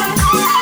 Yeah.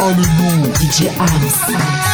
Alelu DJ Ams